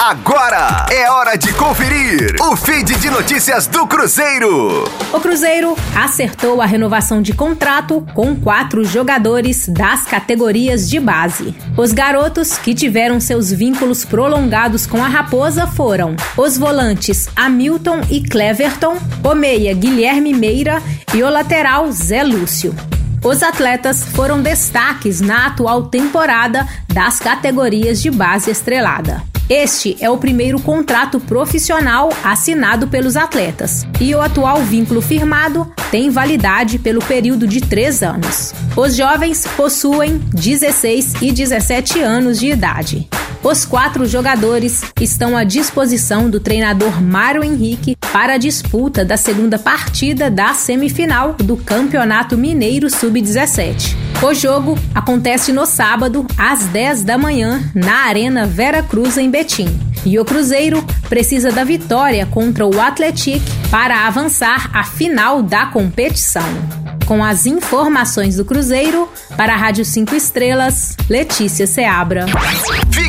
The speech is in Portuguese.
Agora é hora de conferir o feed de notícias do Cruzeiro. O Cruzeiro acertou a renovação de contrato com quatro jogadores das categorias de base. Os garotos que tiveram seus vínculos prolongados com a Raposa foram os volantes Hamilton e Cleverton, o meia Guilherme Meira e o lateral Zé Lúcio. Os atletas foram destaques na atual temporada das categorias de base estrelada. Este é o primeiro contrato profissional assinado pelos atletas e o atual vínculo firmado tem validade pelo período de três anos. Os jovens possuem 16 e 17 anos de idade. Os quatro jogadores estão à disposição do treinador Mário Henrique para a disputa da segunda partida da semifinal do Campeonato Mineiro Sub-17. O jogo acontece no sábado, às 10 da manhã, na Arena Vera Cruz, em Betim. E o Cruzeiro precisa da vitória contra o Atlético para avançar à final da competição. Com as informações do Cruzeiro, para a Rádio 5 Estrelas, Letícia Seabra.